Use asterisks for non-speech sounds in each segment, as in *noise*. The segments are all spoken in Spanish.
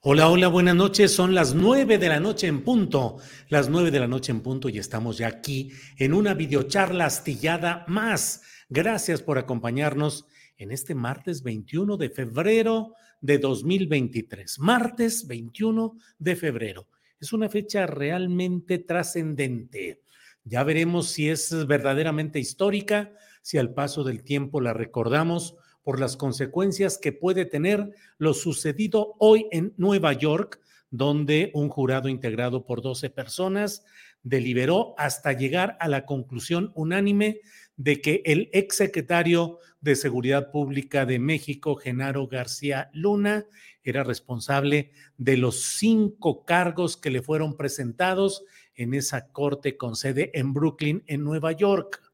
Hola, hola, buenas noches. Son las nueve de la noche en punto. Las nueve de la noche en punto y estamos ya aquí en una videocharla astillada más. Gracias por acompañarnos en este martes 21 de febrero de 2023. Martes 21 de febrero. Es una fecha realmente trascendente. Ya veremos si es verdaderamente histórica, si al paso del tiempo la recordamos por las consecuencias que puede tener lo sucedido hoy en Nueva York, donde un jurado integrado por 12 personas deliberó hasta llegar a la conclusión unánime de que el exsecretario de Seguridad Pública de México, Genaro García Luna, era responsable de los cinco cargos que le fueron presentados en esa corte con sede en Brooklyn, en Nueva York.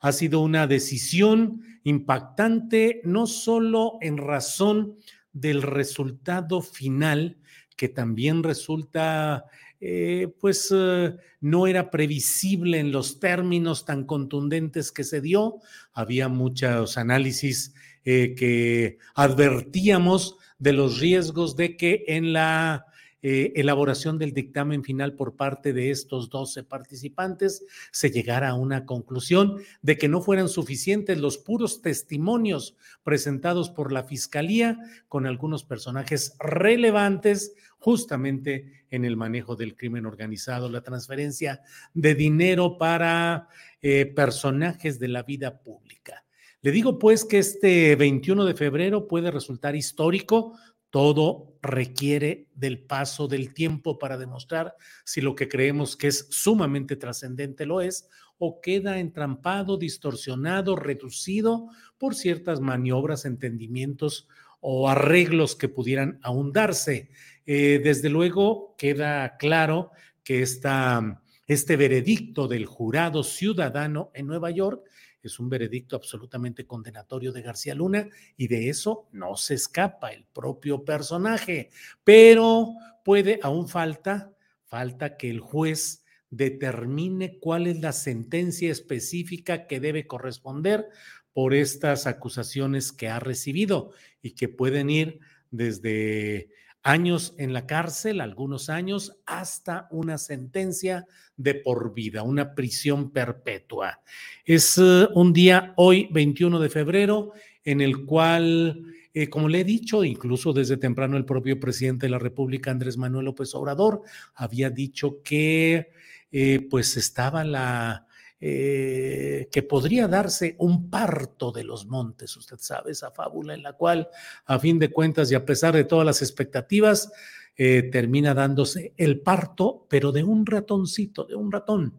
Ha sido una decisión impactante, no solo en razón del resultado final, que también resulta, eh, pues, eh, no era previsible en los términos tan contundentes que se dio. Había muchos análisis eh, que advertíamos de los riesgos de que en la eh, elaboración del dictamen final por parte de estos 12 participantes, se llegara a una conclusión de que no fueran suficientes los puros testimonios presentados por la Fiscalía con algunos personajes relevantes justamente en el manejo del crimen organizado, la transferencia de dinero para eh, personajes de la vida pública. Le digo pues que este 21 de febrero puede resultar histórico todo requiere del paso del tiempo para demostrar si lo que creemos que es sumamente trascendente lo es o queda entrampado, distorsionado, reducido por ciertas maniobras, entendimientos o arreglos que pudieran ahondarse. Eh, desde luego queda claro que esta, este veredicto del jurado ciudadano en Nueva York es un veredicto absolutamente condenatorio de García Luna y de eso no se escapa el propio personaje, pero puede, aún falta, falta que el juez determine cuál es la sentencia específica que debe corresponder por estas acusaciones que ha recibido y que pueden ir desde años en la cárcel, algunos años, hasta una sentencia de por vida, una prisión perpetua. Es eh, un día hoy, 21 de febrero, en el cual, eh, como le he dicho, incluso desde temprano el propio presidente de la República, Andrés Manuel López Obrador, había dicho que eh, pues estaba la eh, que podría darse un parto de los montes, usted sabe, esa fábula en la cual, a fin de cuentas y a pesar de todas las expectativas, eh, termina dándose el parto, pero de un ratoncito, de un ratón.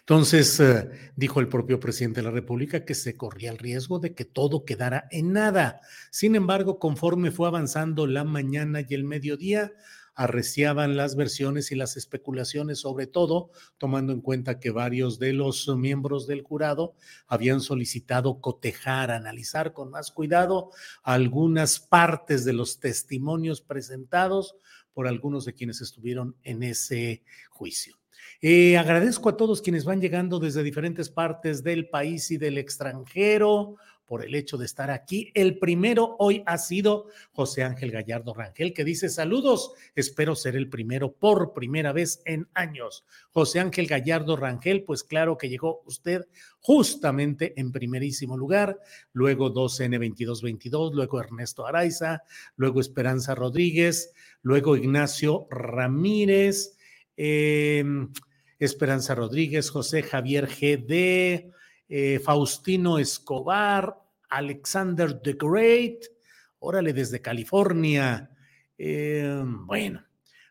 Entonces, eh, dijo el propio presidente de la República que se corría el riesgo de que todo quedara en nada. Sin embargo, conforme fue avanzando la mañana y el mediodía, arreciaban las versiones y las especulaciones, sobre todo tomando en cuenta que varios de los miembros del jurado habían solicitado cotejar, analizar con más cuidado algunas partes de los testimonios presentados por algunos de quienes estuvieron en ese juicio. Eh, agradezco a todos quienes van llegando desde diferentes partes del país y del extranjero por el hecho de estar aquí. El primero hoy ha sido José Ángel Gallardo Rangel, que dice saludos, espero ser el primero por primera vez en años. José Ángel Gallardo Rangel, pues claro que llegó usted justamente en primerísimo lugar, luego 2N2222, luego Ernesto Araiza, luego Esperanza Rodríguez, luego Ignacio Ramírez. Eh, Esperanza Rodríguez, José Javier GD, eh, Faustino Escobar, Alexander the Great, órale desde California. Eh, bueno,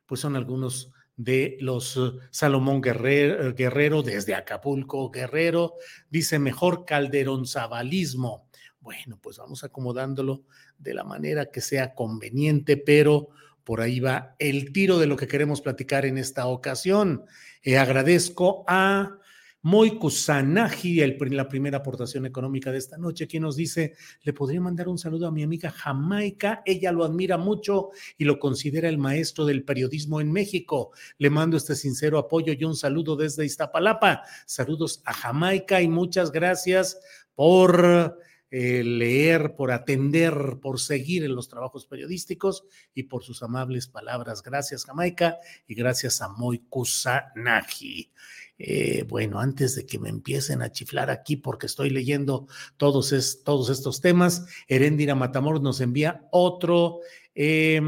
pues son algunos de los eh, Salomón Guerrero, Guerrero, desde Acapulco, Guerrero, dice mejor Calderón Zabalismo. Bueno, pues vamos acomodándolo de la manera que sea conveniente, pero por ahí va el tiro de lo que queremos platicar en esta ocasión. Agradezco a Moy Kusanagi, la primera aportación económica de esta noche, quien nos dice, le podría mandar un saludo a mi amiga Jamaica, ella lo admira mucho y lo considera el maestro del periodismo en México. Le mando este sincero apoyo y un saludo desde Iztapalapa. Saludos a Jamaica y muchas gracias por eh, leer, por atender, por seguir en los trabajos periodísticos y por sus amables palabras. Gracias, Jamaica, y gracias a Moy Kusanagi. Eh, bueno, antes de que me empiecen a chiflar aquí porque estoy leyendo todos, estos temas, Herendira Matamor nos envía otro eh,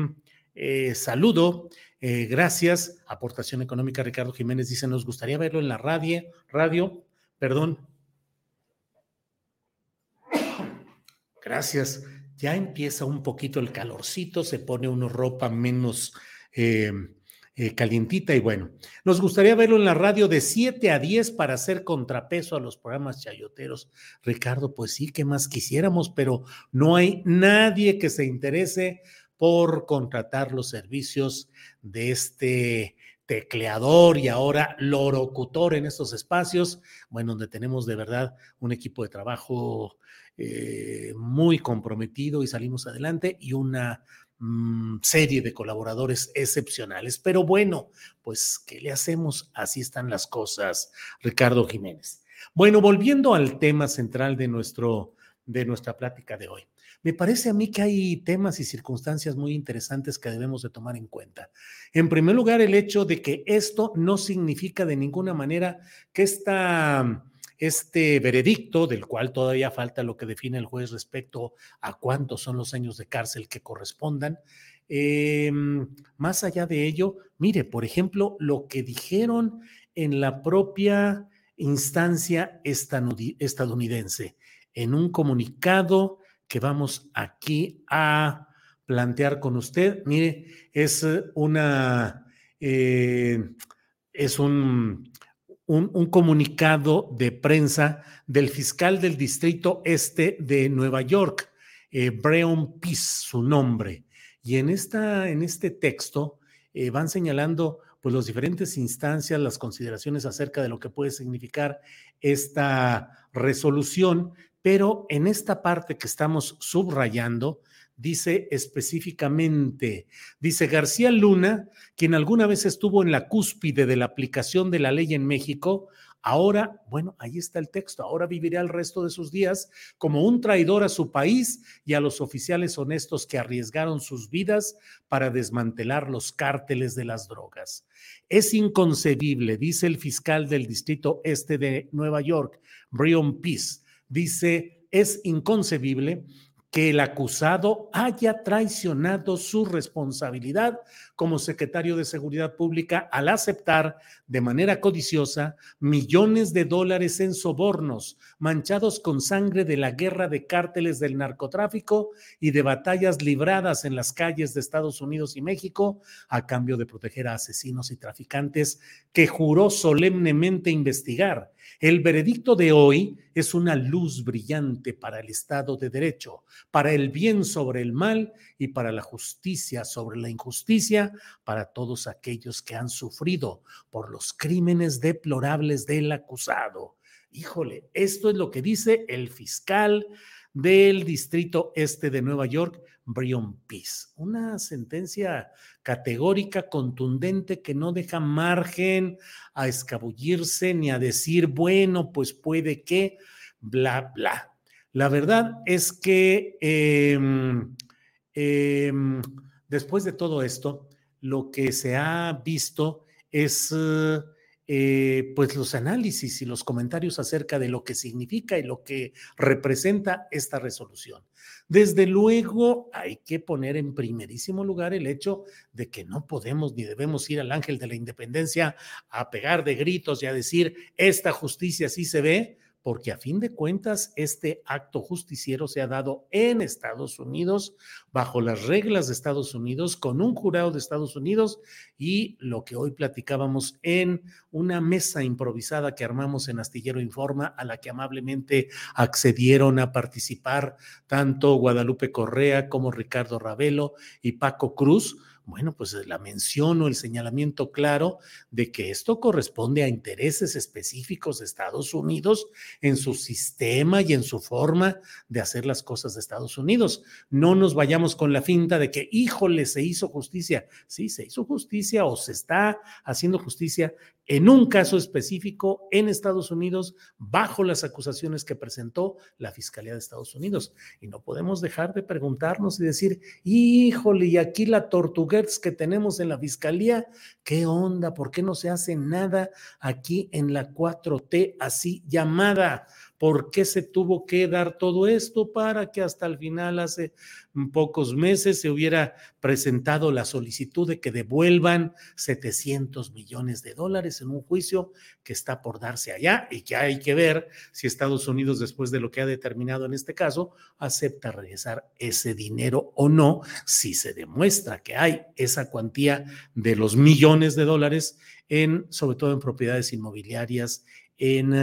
saludo. gracias. Aportación económica, Ricardo Jiménez dice, nos gustaría verlo en la radio, radio, perdón, Gracias. Ya empieza un poquito el calorcito, se pone una ropa menos eh, eh, calientita y bueno, nos gustaría verlo en la radio de 7 a 10 para hacer contrapeso a los programas chayoteros. Ricardo, pues sí, ¿qué más quisiéramos? Pero no hay nadie que se interese por contratar los servicios de este tecleador y ahora lorocutor en estos espacios, bueno, donde tenemos de verdad un equipo de trabajo eh, muy comprometido y salimos adelante y una mm, serie de colaboradores excepcionales. Pero bueno, pues, ¿qué le hacemos? Así están las cosas, Ricardo Jiménez. Bueno, volviendo al tema central de, nuestro, de nuestra plática de hoy. Me parece a mí que hay temas y circunstancias muy interesantes que debemos de tomar en cuenta. En primer lugar, el hecho de que esto no significa de ninguna manera que esta este veredicto, del cual todavía falta lo que define el juez respecto a cuántos son los años de cárcel que correspondan. Em, más allá de ello, mire, por ejemplo, lo que dijeron en la propia instancia estadounidense, en un comunicado que vamos aquí a plantear con usted. Mire, es una, eh, es un un, comunicado de prensa del fiscal del distrito este de Nueva York, eh, Breon Peace, su nombre. Y en, esta, en este texto eh, van señalando pues, las diferentes instancias, las consideraciones acerca de lo que puede significar esta resolución, pero en esta parte que estamos subrayando, dice específicamente, dice García Luna, quien alguna vez estuvo en la cúspide de la aplicación de la ley en México, ahora, bueno, ahí está el texto, ahora vivirá el resto de sus días como un traidor a su país y a los oficiales honestos que arriesgaron sus vidas para desmantelar los cárteles de las drogas. Es inconcebible, dice el fiscal del Distrito Este de Nueva York, Brian Peace, dice, es inconcebible que el acusado haya traicionado su responsabilidad como secretario de Seguridad Pública al aceptar de manera codiciosa millones de dólares en sobornos manchados con sangre de la guerra de cárteles del narcotráfico y de batallas libradas en las calles de Estados Unidos y México a cambio de proteger a asesinos y traficantes que juró solemnemente investigar. El veredicto de hoy es una luz brillante para el Estado de Derecho, para el bien sobre el mal y para la justicia sobre la injusticia, para todos aquellos que han sufrido por los crímenes deplorables del acusado. Híjole, esto es lo que dice el fiscal del Distrito Este de Nueva York, Brian Peace. Una sentencia categórica, contundente, que no deja margen a escabullirse ni a decir, bueno, pues puede que, bla, bla. La verdad es que em, em, después de todo esto, lo que se ha visto es eh, pues los análisis y los comentarios acerca de lo que significa y lo que representa esta resolución. Desde luego, hay que poner en primerísimo lugar el hecho de que no podemos ni debemos ir al ángel de la independencia a pegar de gritos y a decir, esta justicia sí se ve, porque a fin de cuentas este acto justiciero se ha dado en Estados Unidos, bajo las reglas de Estados Unidos, con un jurado de Estados Unidos y lo que hoy platicábamos en una mesa improvisada que armamos en Astillero Informa, a la que amablemente accedieron a participar tanto Guadalupe Correa como Ricardo Ravelo y Paco Cruz bueno, pues eh, la mención o el señalamiento claro de que esto corresponde a intereses específicos de Estados Unidos en su sistema y en su forma de hacer las cosas de Estados Unidos. No nos vayamos con la finta de que, híjole, se hizo justicia. Sí, se hizo justicia o se está haciendo justicia en un caso específico en Estados Unidos bajo las acusaciones que presentó la Fiscalía de Estados Unidos. Y no podemos dejar de preguntarnos y decir, híjole, y aquí la que tenemos en la Fiscalía, ¿qué onda? ¿Por qué no se hace nada aquí en la 4T así llamada? ¿Por qué se tuvo que dar todo esto para que hasta el final, hace pocos meses, se hubiera presentado la solicitud de que devuelvan 700 millones de dólares en un juicio que está por darse allá y que hay que ver si Estados Unidos, después de lo que ha determinado en este caso, acepta regresar ese dinero o no, si se demuestra que hay esa cuantía de los millones de dólares en, sobre todo en propiedades inmobiliarias, en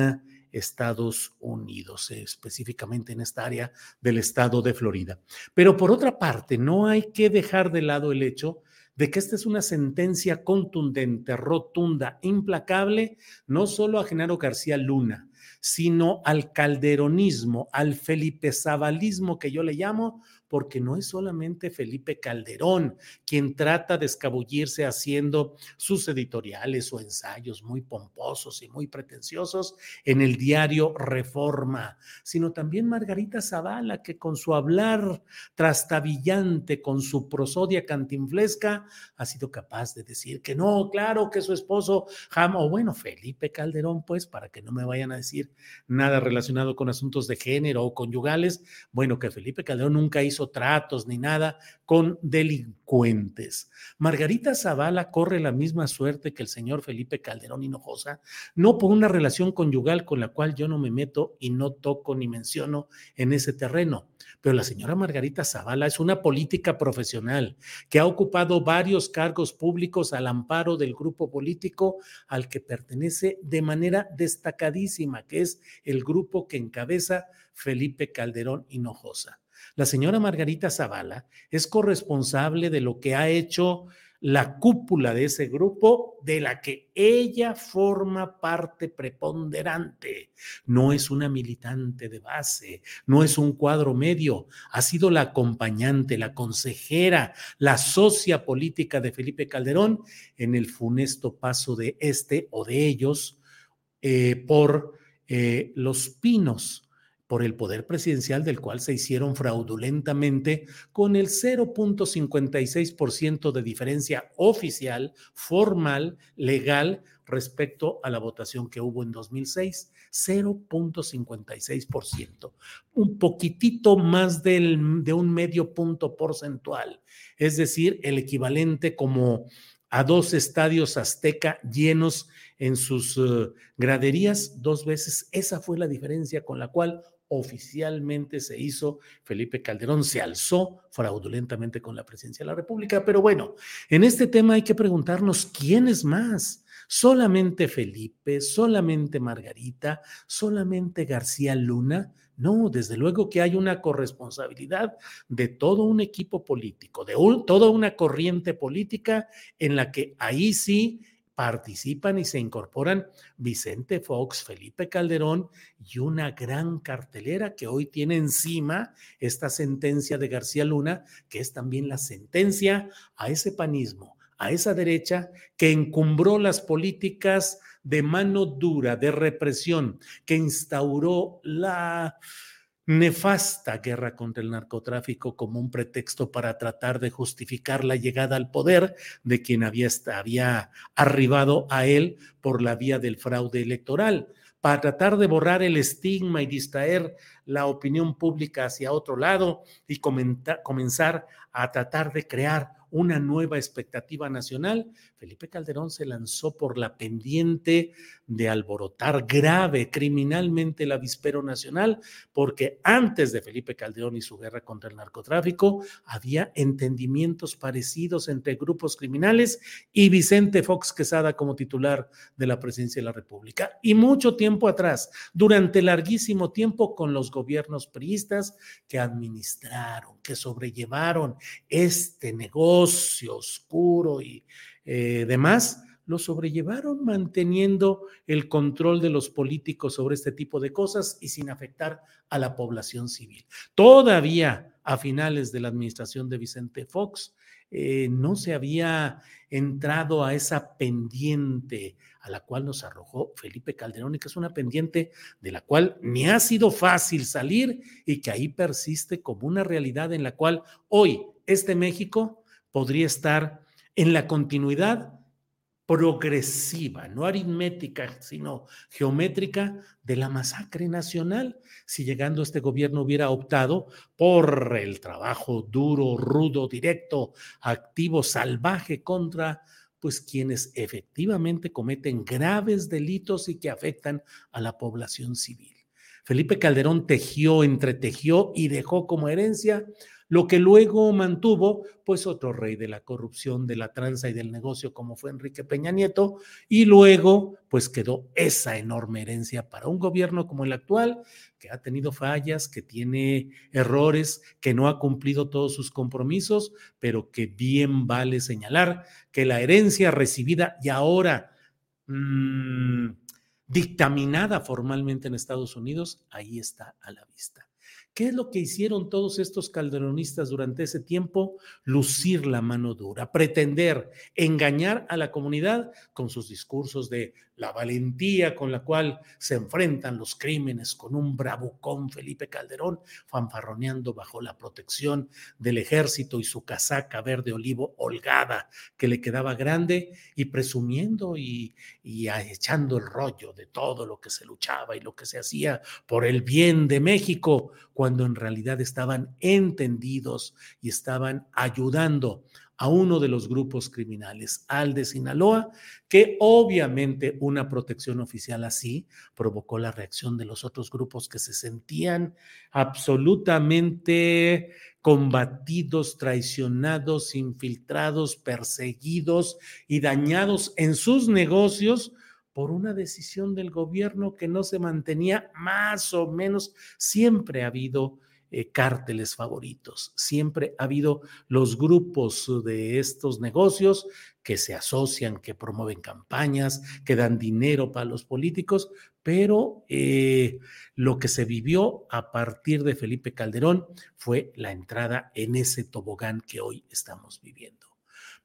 Estados Unidos, específicamente en esta área del estado de Florida. Pero por otra parte, no hay que dejar de lado el hecho de que esta es una sentencia contundente, rotunda, implacable, no solo a Genaro García Luna, sino al calderonismo, al Felipe Zabalismo que yo le llamo, porque no es solamente Felipe Calderón quien trata de escabullirse haciendo sus editoriales o ensayos muy pomposos y muy pretenciosos en el diario Reforma, sino también Margarita Zavala, que con su hablar trastabillante, con su prosodia cantinflesca, ha sido capaz de decir que no, claro que su esposo o bueno, Felipe Calderón, pues, para que no me vayan a decir nada relacionado con asuntos de género o conyugales, bueno, que Felipe Calderón nunca hizo tratos ni nada con delincuentes. Margarita Zavala corre la misma suerte que el señor Felipe Calderón Hinojosa, no por una relación conyugal con la cual yo no me meto y no toco ni menciono en ese terreno. Pero la señora Margarita Zavala es una política profesional que ha ocupado varios cargos públicos al amparo del grupo político al que pertenece de manera destacadísima, que es el grupo que encabeza Felipe Calderón Hinojosa. La señora Margarita Zavala es corresponsable de lo que ha hecho la cúpula de ese grupo de la que ella forma parte preponderante. No es una militante de base, no es un cuadro medio, ha sido la acompañante, la consejera, la socia política de Felipe Calderón en el funesto paso de este o de ellos eh, por eh, los pinos por el poder presidencial del cual se hicieron fraudulentamente con el 0.56% de diferencia oficial, formal, legal respecto a la votación que hubo en 2006, 0.56%, un poquitito más del, de un medio punto porcentual, es decir, el equivalente como a dos estadios azteca llenos en sus uh, graderías dos veces. Esa fue la diferencia con la cual oficialmente se hizo, Felipe Calderón se alzó fraudulentamente con la presidencia de la República. Pero bueno, en este tema hay que preguntarnos quién es más. Solamente Felipe, solamente Margarita, solamente García Luna. No, desde luego que hay una corresponsabilidad de todo un equipo político, de toda una corriente política en la que ahí sí participan y se incorporan Vicente Fox, Felipe Calderón y una gran cartelera que hoy tiene encima esta sentencia de García Luna, que es también la sentencia a ese panismo, a esa derecha que encumbró las políticas de mano dura, de represión, que instauró la nefasta guerra contra el narcotráfico como un pretexto para tratar de justificar la llegada al poder de quien había, había arribado a él por la vía del fraude electoral, para tratar de borrar el estigma y distraer la opinión pública hacia otro lado y comenzar a tratar de crear una nueva expectativa nacional, Felipe Calderón se lanzó por la pendiente de alborotar grave criminalmente el avispero nacional, porque antes de Felipe Calderón y su guerra contra el narcotráfico había entendimientos parecidos entre grupos criminales y Vicente Fox Quesada como titular de la presidencia de la República. Y mucho tiempo atrás, durante larguísimo tiempo con los gobiernos priistas que administraron, que sobrellevaron este negocio oscuro y eh, demás, lo sobrellevaron manteniendo el control de los políticos sobre este tipo de cosas y sin afectar a la población civil. Todavía a finales de la administración de Vicente Fox, eh, no se había entrado a esa pendiente a la cual nos arrojó Felipe Calderón y que es una pendiente de la cual ni ha sido fácil salir y que ahí persiste como una realidad en la cual hoy este México podría estar en la continuidad progresiva, no aritmética, sino geométrica de la masacre nacional, si llegando este gobierno hubiera optado por el trabajo duro, rudo, directo, activo, salvaje contra pues quienes efectivamente cometen graves delitos y que afectan a la población civil. Felipe Calderón tejió, entretejió y dejó como herencia lo que luego mantuvo, pues otro rey de la corrupción, de la tranza y del negocio como fue Enrique Peña Nieto, y luego pues quedó esa enorme herencia para un gobierno como el actual, que ha tenido fallas, que tiene errores, que no ha cumplido todos sus compromisos, pero que bien vale señalar que la herencia recibida y ahora... Mmm, dictaminada formalmente en Estados Unidos, ahí está a la vista. ¿Qué es lo que hicieron todos estos calderonistas durante ese tiempo? Lucir la mano dura, pretender engañar a la comunidad con sus discursos de la valentía con la cual se enfrentan los crímenes con un bravucón Felipe Calderón, fanfarroneando bajo la protección del ejército y su casaca verde olivo holgada que le quedaba grande y presumiendo y, y echando el rollo de todo lo que se luchaba y lo que se hacía por el bien de México, cuando en realidad estaban entendidos y estaban ayudando a uno de los grupos criminales, al de Sinaloa, que obviamente una protección oficial así provocó la reacción de los otros grupos que se sentían absolutamente combatidos, traicionados, infiltrados, perseguidos y dañados en sus negocios por una decisión del gobierno que no se mantenía más o menos, siempre ha habido eh, cárteles favoritos. Siempre ha habido los grupos de estos negocios que se asocian, que promueven campañas, que dan dinero para los políticos, pero eh, lo que se vivió a partir de Felipe Calderón fue la entrada en ese tobogán que hoy estamos viviendo.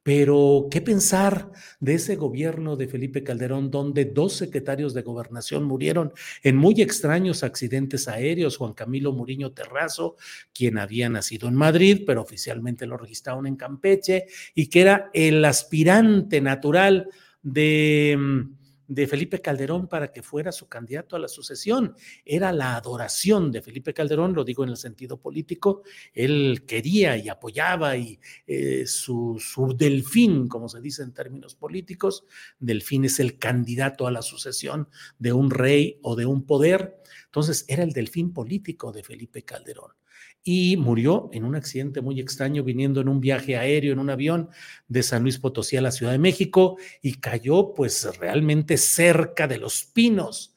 Pero, ¿qué pensar de ese gobierno de Felipe Calderón, donde dos secretarios de gobernación murieron en muy extraños accidentes aéreos? Juan Camilo Muriño Terrazo, quien había nacido en Madrid, pero oficialmente lo registraron en Campeche, y que era el aspirante natural de mm, de Felipe Calderón para que fuera su candidato a la sucesión. Era la adoración de Felipe Calderón, lo digo en el sentido político. Él quería y apoyaba y eh, su, su delfín, como se dice en términos políticos, delfín es el candidato a la sucesión de un rey o de un poder. Entonces era el delfín político de Felipe Calderón y murió en un accidente muy extraño viniendo en un viaje aéreo en un avión de San Luis Potosí a la Ciudad de México y cayó pues realmente cerca de los pinos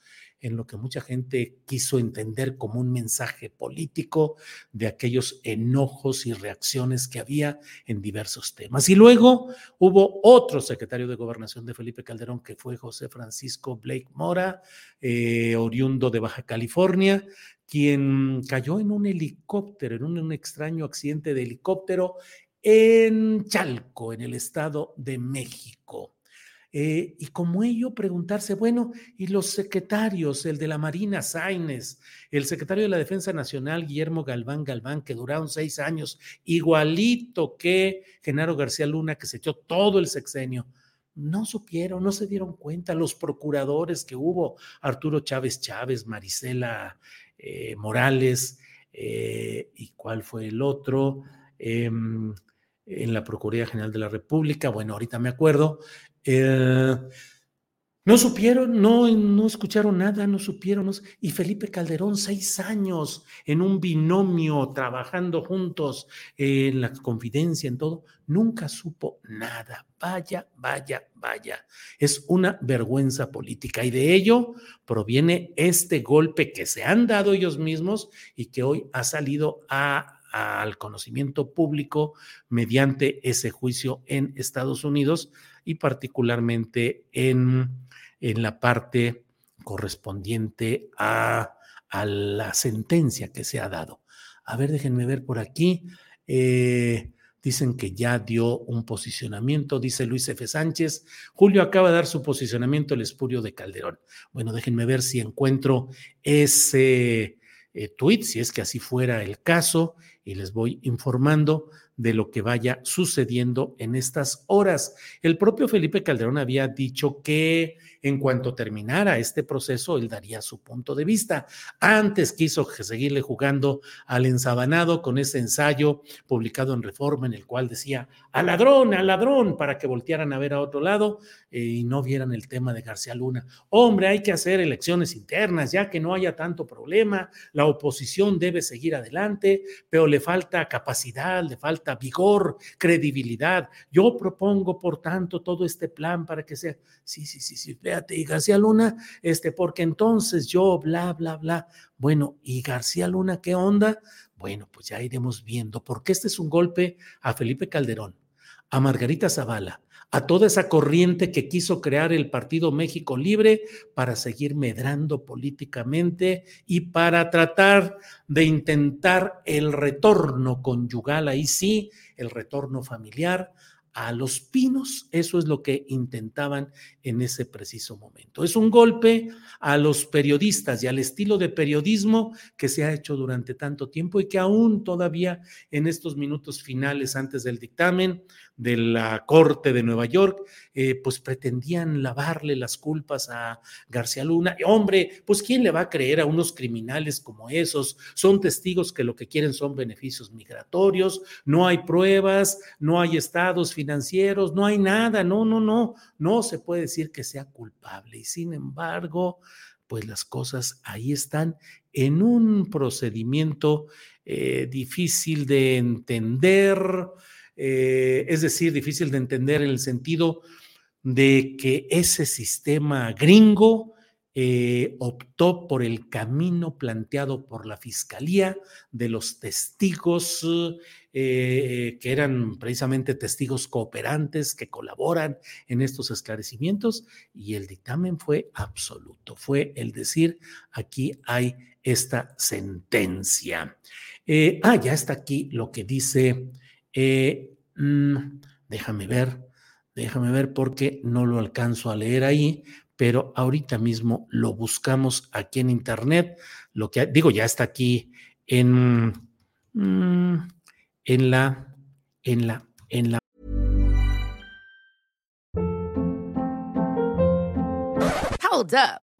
en lo que mucha gente quiso entender como un mensaje político de aquellos enojos y reacciones que había en diversos temas. Y luego hubo otro secretario de gobernación de Felipe Calderón, que fue José Francisco Blake Mora, eh, oriundo de Baja California, quien cayó en un helicóptero, en un, extraño accidente de helicóptero en Chalco, en el Estado de México. Eh, y como ello preguntarse, bueno, ¿y los secretarios, el de la Marina Sainz, el secretario de la Defensa Nacional, Guillermo Galván Galván, que duraron seis años, igualito que Genaro García Luna, que se echó todo el sexenio? No supieron, no se dieron cuenta los procuradores que hubo, Arturo Chávez Chávez, Marisela eh, Morales, eh, ¿y cuál fue el otro? Em, en la Procuraduría General de la República, bueno, ahorita me acuerdo, eh, no supieron, no, no escucharon nada, no supieron. y Felipe Calderón, seis años en un binomio, trabajando juntos en la confidencia, en todo, nunca supo nada. Vaya, vaya, vaya. Es una vergüenza política y de ello proviene este golpe que se han dado ellos mismos y que hoy ha salido al conocimiento público mediante ese juicio en Estados Unidos y particularmente en, en la parte correspondiente a, a, la sentencia que se ha dado. A ver, déjenme ver por aquí. Eh, dicen que ya dio un posicionamiento, dice Luis F. Sánchez. Julio acaba de dar su posicionamiento el espurio de Calderón. Bueno, déjenme ver si encuentro ese eh, tweet, si es que así fuera el caso, y les voy informando de lo que vaya sucediendo en estas horas. El propio Felipe Calderón había dicho que en cuanto terminara este proceso, él daría su punto de vista. Antes quiso seguirle jugando al ensabanado con ese ensayo publicado en Reforma en el cual decía, al ladrón, al ladrón, para que voltearan a ver a otro lado eh, y no vieran el tema de García Luna. Hombre, hay que hacer elecciones internas, ya que no haya tanto problema, la oposición debe seguir adelante, pero le falta capacidad, le falta vigor, credibilidad. Yo propongo, por tanto, todo este plan para que sea, sí, sí, sí, sí, y García Luna, este, porque entonces yo, bla, bla, bla. Bueno, ¿y García Luna qué onda? Bueno, pues ya iremos viendo, porque este es un golpe a Felipe Calderón, a Margarita Zavala, a toda esa corriente que quiso crear el Partido México Libre para seguir medrando políticamente y para tratar de intentar el retorno conyugal, ahí sí, el retorno familiar a los pinos. Eso es lo que intentaban en ese preciso momento. Es un golpe a los periodistas y al estilo de periodismo que se ha hecho durante tanto tiempo y que aún todavía en estos minutos finales antes del dictamen de la Corte de Nueva York, eh, pues pretendían lavarle las culpas a García Luna. Hombre, pues ¿quién le va a creer a unos criminales como esos? Son testigos que lo que quieren son beneficios migratorios, no hay pruebas, no hay estados no hay nada, no, no, no, no se puede decir que sea culpable. Y sin embargo, pues las cosas ahí están en un procedimiento eh, difícil de entender, eh, es decir, difícil de entender en el sentido de que ese sistema gringo eh, optó por el camino planteado por la Fiscalía de los testigos eh, que eran precisamente testigos cooperantes que colaboran en estos esclarecimientos y el dictamen fue absoluto, fue el decir, aquí hay esta sentencia. ah, ya está aquí lo que dice eh, mm, déjame ver, déjame ver porque no lo alcanzo a leer ahí, pero ahorita mismo lo buscamos aquí en internet. Lo que digo, ya está aquí en, mm, en la, en la, en la. Hold up.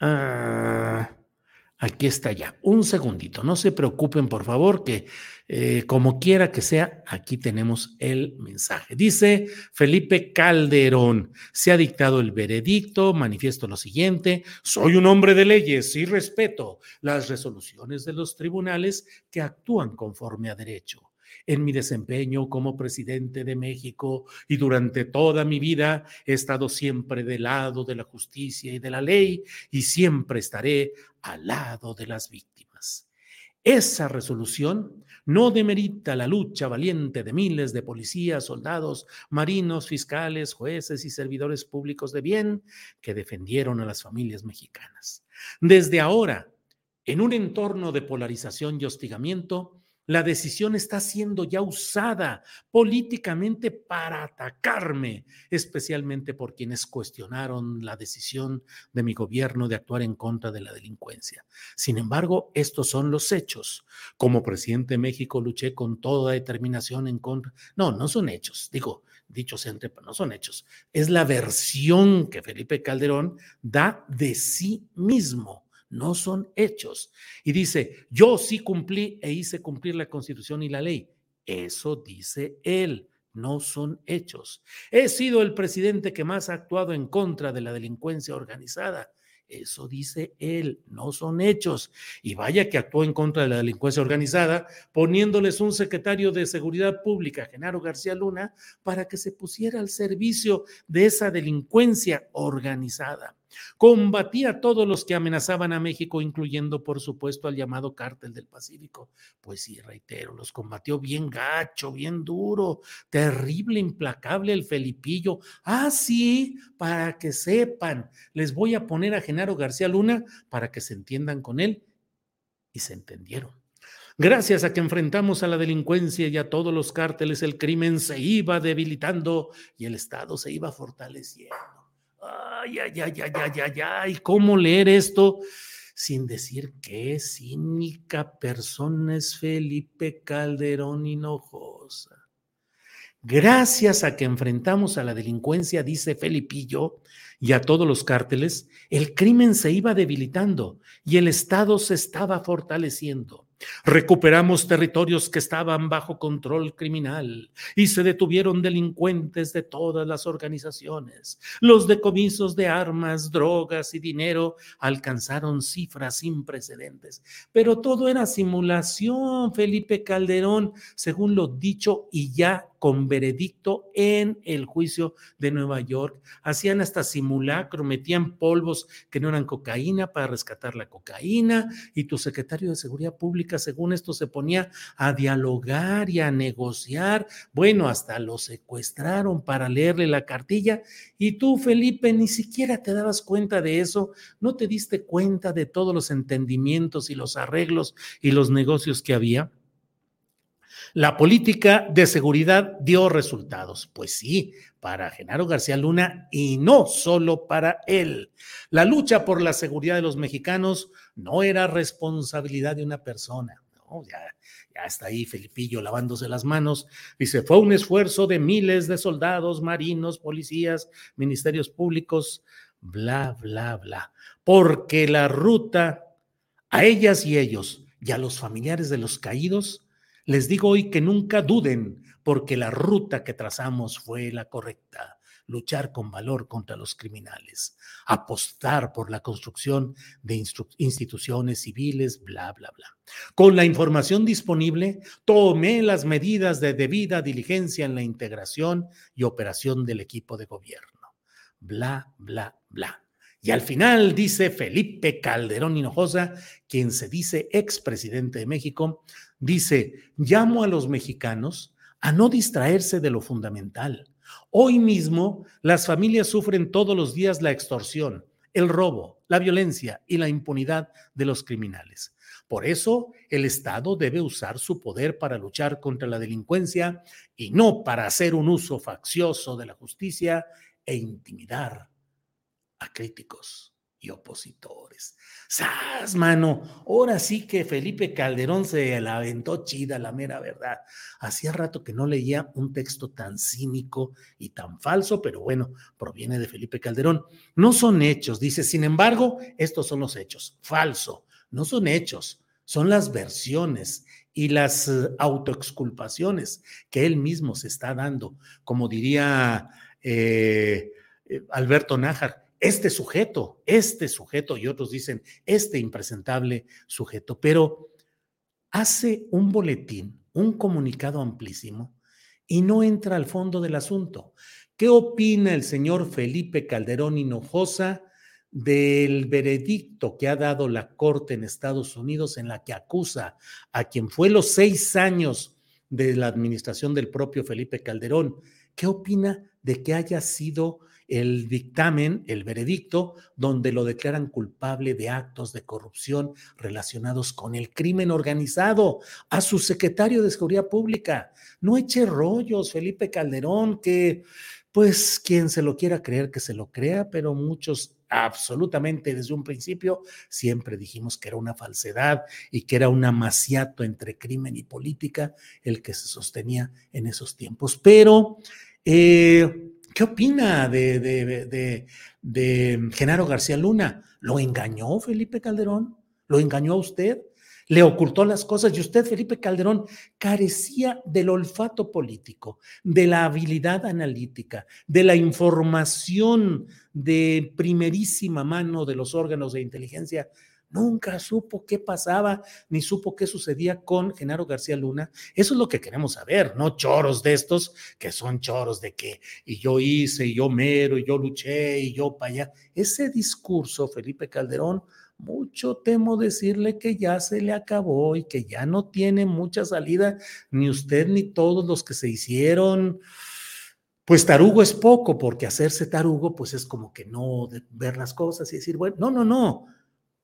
Ah, aquí está ya. Un segundito. No se preocupen, por favor, que eh, como quiera que sea, aquí tenemos el mensaje. Dice Felipe Calderón, se ha dictado el veredicto, manifiesto lo siguiente, soy un hombre de leyes y respeto las resoluciones de los tribunales que actúan conforme a derecho en mi desempeño como presidente de México y durante toda mi vida he estado siempre del lado de la justicia y de la ley y siempre estaré al lado de las víctimas. Esa resolución no demerita la lucha valiente de miles de policías, soldados, marinos, fiscales, jueces y servidores públicos de bien que defendieron a las familias mexicanas. Desde ahora, en un entorno de polarización y hostigamiento, la decisión está siendo ya usada políticamente para atacarme, especialmente por quienes cuestionaron la decisión de mi gobierno de actuar en contra de la delincuencia. Sin embargo, estos son los hechos. Como presidente de México luché con toda determinación en contra. No, no son hechos, digo, dichos entre, no son hechos. Es la versión que Felipe Calderón da de sí mismo no son hechos. Y dice, yo sí cumplí e hice cumplir la constitución y la ley. Eso dice él, no son hechos. He sido el presidente que más ha actuado en contra de la delincuencia organizada. Eso dice él, no son hechos. Y vaya que actuó en contra de la delincuencia organizada, poniéndoles un secretario de Seguridad Pública, Genaro García Luna, para que se pusiera al servicio de esa delincuencia organizada. Combatía a todos los que amenazaban a México, incluyendo, por supuesto, al llamado cártel del Pacífico. Pues sí, reitero, los combatió bien gacho, bien duro, terrible, implacable el Felipillo. Ah, sí, para que sepan, les voy a poner a Genaro García Luna para que se entiendan con él. Y se entendieron. Gracias a que enfrentamos a la delincuencia y a todos los cárteles, el crimen se iba debilitando y el Estado se iba fortaleciendo ay, ay, ay, ay, ay, ay, ay, ¿cómo leer esto? Sin decir qué cínica persona es Felipe Calderón Hinojosa. Gracias a que enfrentamos a la delincuencia, dice Felipillo, y a todos los cárteles, el crimen se iba debilitando y el Estado se estaba fortaleciendo. Recuperamos territorios que estaban bajo control criminal y se detuvieron delincuentes de todas las organizaciones. Los decomisos de armas, drogas y dinero alcanzaron cifras sin precedentes. Pero todo era simulación, Felipe Calderón, según lo dicho y ya con veredicto en el juicio de Nueva York. Hacían hasta simulacro, metían polvos que no eran cocaína para rescatar la cocaína y tu secretario de Seguridad Pública, según esto, se ponía a dialogar y a negociar. Bueno, hasta lo secuestraron para leerle la cartilla y tú, Felipe, ni siquiera te dabas cuenta de eso, no te diste cuenta de todos los entendimientos y los arreglos y los negocios que había. La política de seguridad dio resultados. Pues sí, para Genaro García Luna y no solo para él. La lucha por la seguridad de los mexicanos no era responsabilidad de una persona. No, ya, ya está ahí Felipillo lavándose las manos. Dice, fue un esfuerzo de miles de soldados, marinos, policías, ministerios públicos, bla, bla, bla. Porque la ruta a ellas y ellos y a los familiares de los caídos les digo hoy que nunca duden, porque la ruta que trazamos fue la correcta. Luchar con valor contra los criminales, apostar por la construcción de instituciones civiles, bla, bla, bla. Con la información disponible, tomé las medidas de debida diligencia en la integración y operación del equipo de gobierno. Bla, bla, bla. Y al final dice Felipe Calderón Hinojosa, quien se dice expresidente de México, dice, llamo a los mexicanos a no distraerse de lo fundamental. Hoy mismo las familias sufren todos los días la extorsión, el robo, la violencia y la impunidad de los criminales. Por eso, el Estado debe usar su poder para luchar contra la delincuencia y no para hacer un uso faccioso de la justicia e intimidar a críticos. Y opositores. ¡Sas, mano! Ahora sí que Felipe Calderón se la aventó chida, la mera verdad. Hacía rato que no leía un texto tan cínico y tan falso, pero bueno, proviene de Felipe Calderón. No son hechos, dice, sin embargo, estos son los hechos. Falso, no son hechos, son las versiones y las eh, autoexculpaciones que él mismo se está dando, como diría eh, eh, Alberto Nájar, este sujeto, este sujeto, y otros dicen este impresentable sujeto, pero hace un boletín, un comunicado amplísimo y no entra al fondo del asunto. ¿Qué opina el señor Felipe Calderón Hinojosa del veredicto que ha dado la Corte en Estados Unidos en la que acusa a quien fue los seis años de la administración del propio Felipe Calderón? ¿Qué opina de que haya sido el dictamen, el veredicto, donde lo declaran culpable de actos de corrupción relacionados con el crimen organizado, a su secretario de Seguridad Pública. No eche rollos, Felipe Calderón, que pues quien se lo quiera creer, que se lo crea, pero muchos absolutamente desde un principio siempre dijimos que era una falsedad y que era un amaciato entre crimen y política el que se sostenía en esos tiempos. Pero eh, ¿Qué opina de, de, de, Genaro García Luna? ¿Lo engañó Felipe Calderón? ¿Lo engañó a usted? le ocultó las cosas y usted, Felipe Calderón, carecía del olfato político, de la habilidad analítica, de la información de primerísima mano de los órganos de inteligencia Nunca supo qué pasaba, ni supo qué sucedía con Genaro García Luna. Eso es lo que queremos saber, no choros de estos que son choros de que y yo hice, y yo mero, y yo luché, y yo para allá. Ese discurso, Felipe Calderón, mucho temo decirle que ya se le acabó y que ya no tiene mucha salida, ni usted ni todos los que se hicieron. Pues tarugo es poco, porque hacerse tarugo, pues es como que no ver las cosas y decir, bueno, no, no, no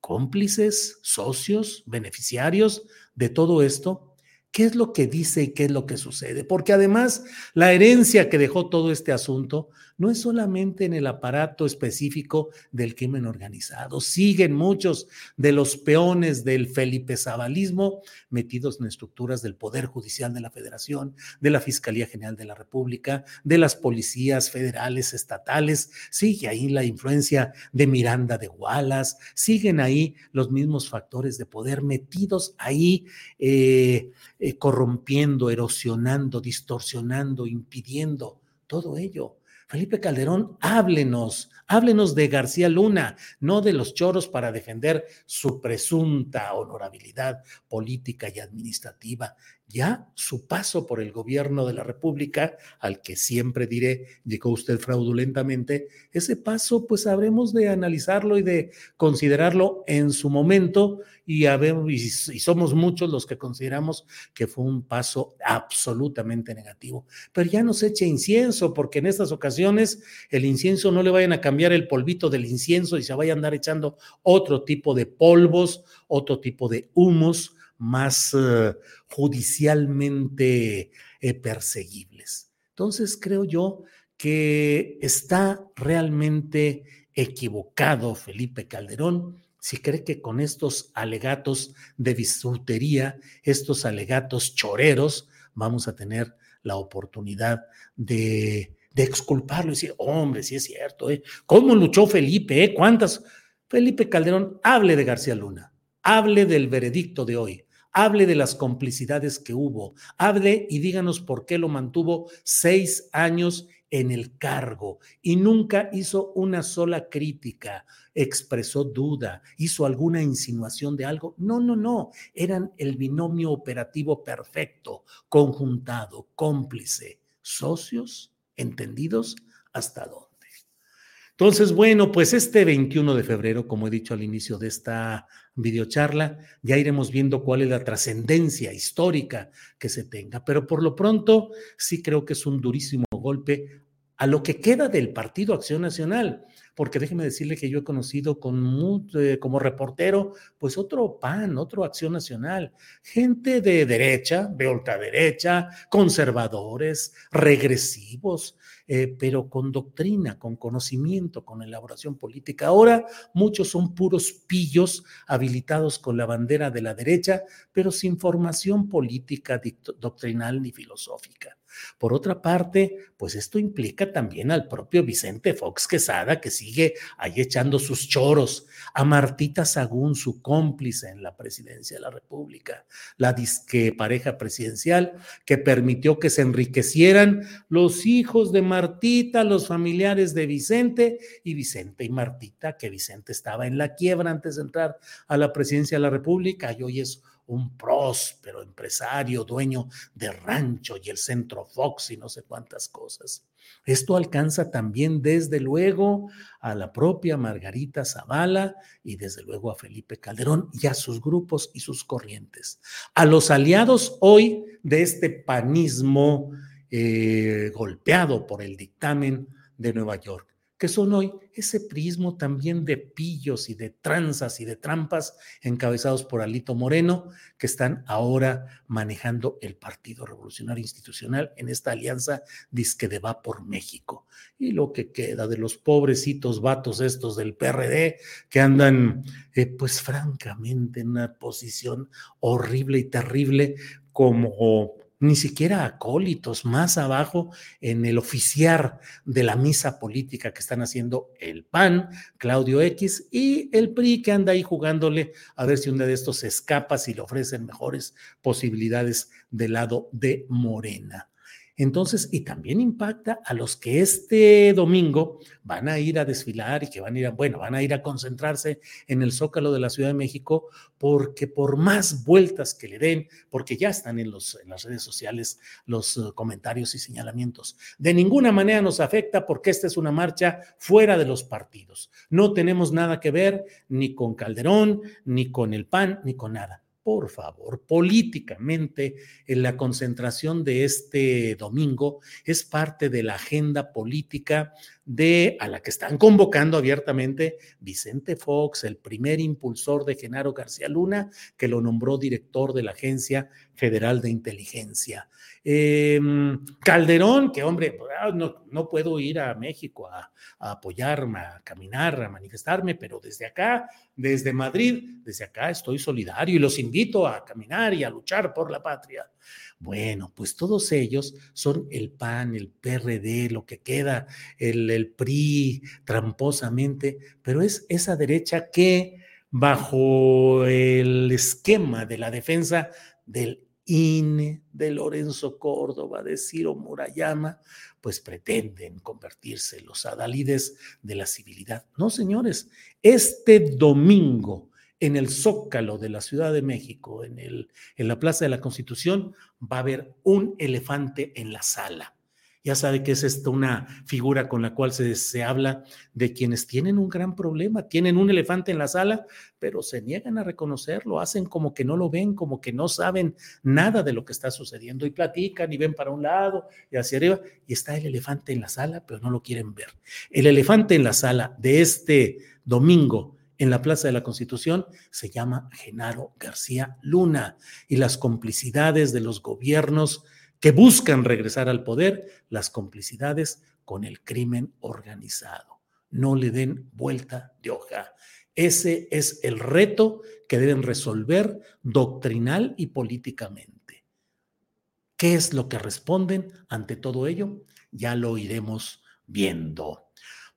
cómplices, socios, beneficiarios de todo esto? ¿Qué es lo que dice y qué es lo que sucede? Porque además la herencia que dejó todo este asunto no es solamente en el aparato específico del crimen organizado, siguen muchos de los peones del Felipe Zabalismo metidos en estructuras del Poder Judicial de la Federación, de la Fiscalía General de la República, de las policías federales, estatales, sigue ahí la influencia de Miranda de Wallace, siguen ahí los mismos factores de poder metidos ahí, eh, eh, corrompiendo, erosionando, distorsionando, impidiendo todo ello. Felipe Calderón, háblenos, háblenos de García Luna, no de los choros para defender su presunta honorabilidad política y administrativa ya su paso por el gobierno de la República, al que siempre diré, llegó usted fraudulentamente, ese paso pues habremos de analizarlo y de considerarlo en su momento y, y, somos muchos los que consideramos que fue un paso absolutamente negativo. Pero ya no se eche incienso, porque en estas ocasiones el incienso no le vayan a cambiar el polvito del incienso y se vaya a andar echando otro tipo de polvos, otro tipo de humos más eh, judicialmente eh, perseguibles. Entonces, creo yo que está realmente equivocado Felipe Calderón si cree que con estos alegatos de bisutería, estos alegatos choreros, vamos a tener la oportunidad de, de exculparlo y decir, hombre, sí es cierto, ¿eh? ¿cómo luchó Felipe? Eh? ¿Cuántas? Felipe Calderón, hable de García Luna, hable del veredicto de hoy, hable de las complicidades que hubo, hable y díganos por qué lo mantuvo seis años en el cargo y nunca hizo una sola crítica, expresó duda, hizo alguna insinuación de algo. No, no, no, eran el binomio operativo perfecto, conjuntado, cómplice, socios, entendidos, hasta dónde. Entonces, bueno, pues este 21 de febrero, como he dicho al inicio de esta videocharla, ya iremos viendo cuál es la trascendencia histórica que se tenga. Pero por lo pronto, sí creo que es un durísimo golpe a lo que queda del Partido Acción Nacional, porque déjeme decirle que yo he conocido con, eh, como reportero, pues otro PAN, otro Acción Nacional, gente de derecha, de ultraderecha, conservadores, regresivos, eh, pero con doctrina, con conocimiento, con elaboración política. Ahora muchos son puros pillos habilitados con la bandera de la derecha, pero sin formación política, doctrinal ni filosófica. Por otra parte, pues esto implica también al propio Vicente Fox Quesada, que sigue ahí echando sus choros, a Martita Sagún, su cómplice en la presidencia de la República, la disque pareja presidencial que permitió que se enriquecieran los hijos de Martita, los familiares de Vicente y Vicente y Martita, que Vicente estaba en la quiebra antes de entrar a la presidencia de la República y hoy es un próspero empresario, dueño de rancho y el centro Fox y no sé cuántas cosas. Esto alcanza también, desde luego, a la propia Margarita Zavala y desde luego a Felipe Calderón y a sus grupos y sus corrientes. A los aliados hoy de este panismo eh, golpeado por el dictamen de Nueva York que son hoy ese prismo también de pillos y de tranzas y de trampas encabezados por Alito Moreno, que están ahora manejando el Partido Revolucionario Institucional en esta alianza disque de va por México. Y lo que queda de los pobrecitos vatos estos del PRD que andan, eh, pues francamente, en una posición horrible y terrible como ni siquiera acólitos, más abajo en el oficiar de la misa política que están haciendo el PAN, Claudio X, y el PRI que anda ahí jugándole a ver si uno de estos escapa, si le ofrecen mejores posibilidades del lado de Morena. Entonces, y también impacta a los que este domingo van a ir a desfilar y que van a ir a, bueno, van a ir a concentrarse en el Zócalo de la Ciudad de México, porque por más vueltas que le den, porque ya están en, los, en las redes sociales los uh, comentarios y señalamientos, de ninguna manera nos afecta porque esta es una marcha fuera de los partidos. No tenemos nada que ver ni con Calderón, ni con el PAN, ni con nada por favor, políticamente, en la concentración de este domingo es parte de la agenda política de a la que están convocando abiertamente Vicente Fox, el primer impulsor de Genaro García Luna, que lo nombró director de la Agencia Federal de Inteligencia. Em, Calderón, que hombre, ah, no, puedo ir a México a, a apoyarme, a caminar, a manifestarme, pero desde acá, desde Madrid, desde acá estoy solidario y los invito a caminar y a luchar por la patria. Bueno, pues todos ellos son el PAN, el PRD, lo que queda, el, PRI, tramposamente, pero es esa derecha que bajo el esquema de la defensa del INE de Lorenzo Córdoba, de Ciro Murayama, pues pretenden convertirse en los adalides de la civilidad. No, señores, este domingo en el Zócalo de la Ciudad de México, en, el, en la Plaza de la Constitución, va a haber un elefante en la sala. Ya sabe que es esta una figura con la cual se, se, habla de quienes tienen un gran problema, tienen un elefante en la sala, pero se niegan a reconocerlo, hacen como que no lo ven, como que no saben nada de lo que está sucediendo y platican y ven para un lado y hacia arriba y está el elefante en la sala, pero no lo quieren ver. El elefante en la sala de este domingo en la Plaza de la Constitución se llama Genaro García Luna y las complicidades de los gobiernos que buscan regresar al poder las complicidades con el crimen organizado. No le den vuelta de hoja. Ese es el reto que deben resolver doctrinal y políticamente. ¿Qué es lo que responden ante todo ello? Ya lo iremos viendo.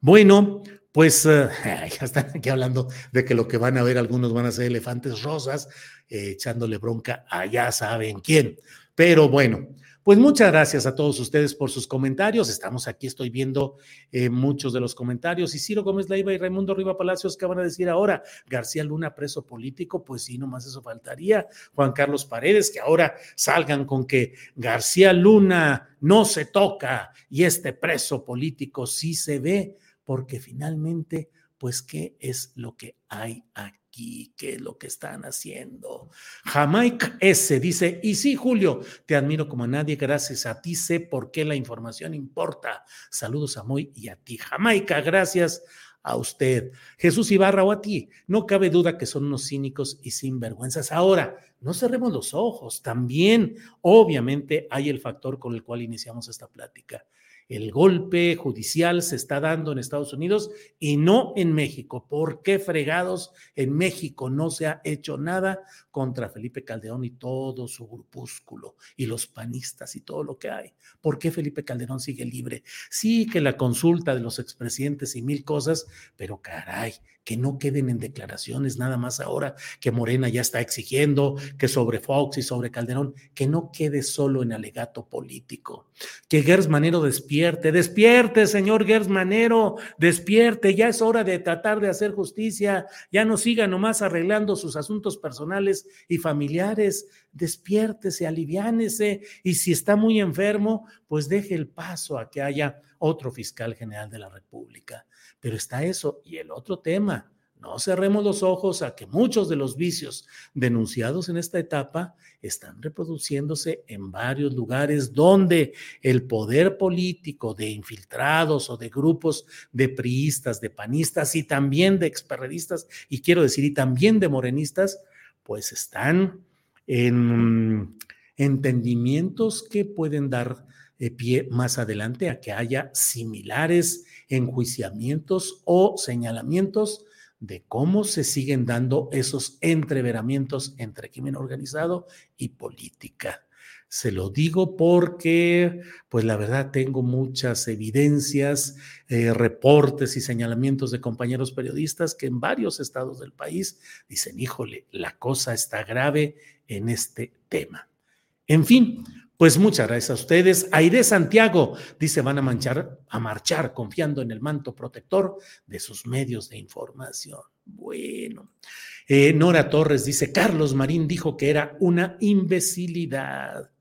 Bueno, pues eh, *laughs* ya están aquí hablando de que lo que van a ver algunos van a ser elefantes rosas, eh, echándole bronca a ya saben quién. Pero bueno, pues muchas gracias a todos ustedes por sus comentarios. Estamos aquí, estoy viendo eh, muchos de los comentarios. Y Ciro Gómez Leiva y Raimundo Riva Palacios, ¿qué van a decir ahora? García Luna preso político, pues sí, nomás eso faltaría. Juan Carlos Paredes, que ahora salgan con que García Luna no se toca y este preso político sí se ve, porque finalmente, pues, ¿qué es lo que hay aquí? qué es lo que están haciendo. Jamaica S dice, y sí, Julio, te admiro como a nadie, gracias a ti sé por qué la información importa. Saludos a Moy y a ti. Jamaica, gracias a usted. Jesús Ibarra o a ti. No cabe duda que son unos cínicos y sinvergüenzas. Ahora, no cerremos los ojos. También, obviamente, hay el factor con el cual iniciamos esta plática el golpe judicial se está dando en Estados Unidos y no en México. ¿Por qué fregados en México no se ha hecho nada contra Felipe Calderón y todo su grupúsculo y los panistas y todo lo que hay? ¿Por qué Felipe Calderón sigue libre? Sí, que la consulta de los expresidentes y mil cosas, pero caray, que no queden en declaraciones nada más ahora que Morena ya está exigiendo, que sobre Fox y sobre Calderón, que no quede solo en alegato político. Que Gers Manero despierte, despierte, señor Gers Manero, despierte, ya es hora de tratar de hacer justicia, ya no siga nomás arreglando sus asuntos personales y familiares, despiértese, aliviánese y si está muy enfermo, pues deje el paso a que haya otro fiscal general de la República. Pero está eso. Y el otro tema, no cerremos los ojos a que muchos de los vicios denunciados en esta etapa están reproduciéndose en varios lugares donde el poder político de infiltrados o de grupos de priistas, de panistas y también de experredistas, y quiero decir, y también de morenistas, pues están en entendimientos que pueden dar pie más adelante a que haya similares enjuiciamientos o señalamientos de cómo se siguen dando esos entreveramientos entre crimen organizado y política. Se lo digo porque, pues la verdad, tengo muchas evidencias, eh, reportes y señalamientos de compañeros periodistas que en varios estados del país dicen, híjole, la cosa está grave en este tema. En fin, pues muchas gracias a ustedes. Aide Santiago dice, van a, manchar, a marchar confiando en el manto protector de sus medios de información. Bueno. Eh, Nora Torres dice, Carlos Marín dijo que era una imbecilidad.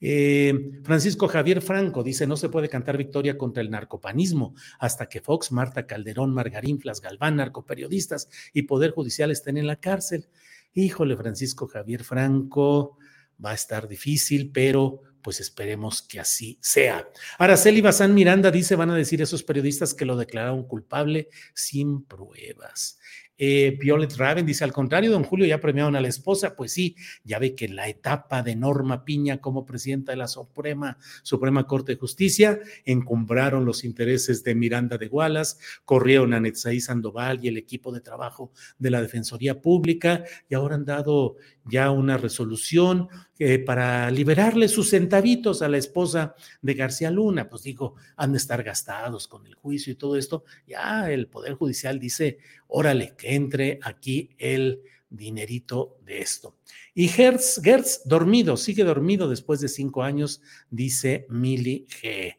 Eh, Francisco Javier Franco dice, no se puede cantar victoria contra el narcopanismo hasta que Fox, Marta Calderón, Margarín, Flas Galván, narcoperiodistas y Poder Judicial estén en la cárcel. Híjole, Francisco Javier Franco, va a estar difícil, pero pues esperemos que así sea. Araceli Bazán Miranda dice, van a decir esos periodistas que lo declararon culpable sin pruebas. Eh, Violet Raven dice, al contrario, don Julio, ya premiaron a la esposa. Pues sí, ya ve que la etapa de Norma Piña como presidenta de la Suprema, Suprema Corte de Justicia, encumbraron los intereses de Miranda de Gualas, corrieron a Netzaí Sandoval y el equipo de trabajo de la Defensoría Pública y ahora han dado ya una resolución eh, para liberarle sus centavitos a la esposa de García Luna. Pues digo, han de estar gastados con el juicio y todo esto. Ya el Poder Judicial dice, órale, que entre aquí el dinerito de esto. Y Gertz, Gertz, dormido, sigue dormido después de cinco años, dice Mili G.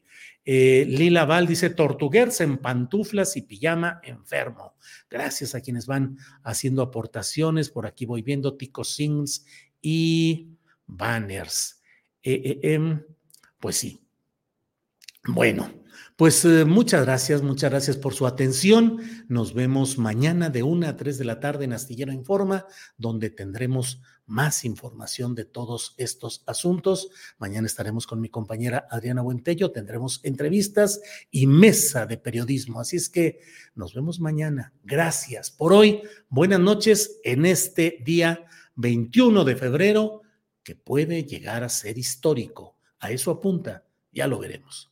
Eh, Lila Val dice Tortuguers en pantuflas y pijama enfermo. Gracias a quienes van haciendo aportaciones. Por aquí voy viendo Tico Sings y banners. Eh, eh, em, pues sí. Bueno, pues eh, muchas gracias, muchas gracias por su atención. Nos vemos mañana de una a tres de la tarde en Astillero Informa, donde tendremos más información de todos estos asuntos. Mañana estaremos con mi compañera Adriana Buentello, tendremos entrevistas y mesa de periodismo. Así es que nos vemos mañana. Gracias por hoy. Buenas noches en este día 21 de febrero, que puede llegar a ser histórico. A eso apunta, ya lo veremos.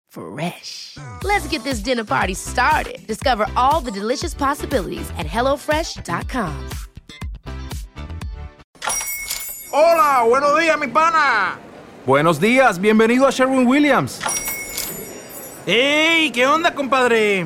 Fresh. Let's get this dinner party started. Discover all the delicious possibilities at HelloFresh.com. Hola, buenos días, mi pana. Buenos días, bienvenido a Sherwin Williams. ¡Ey! ¿Qué onda, compadre?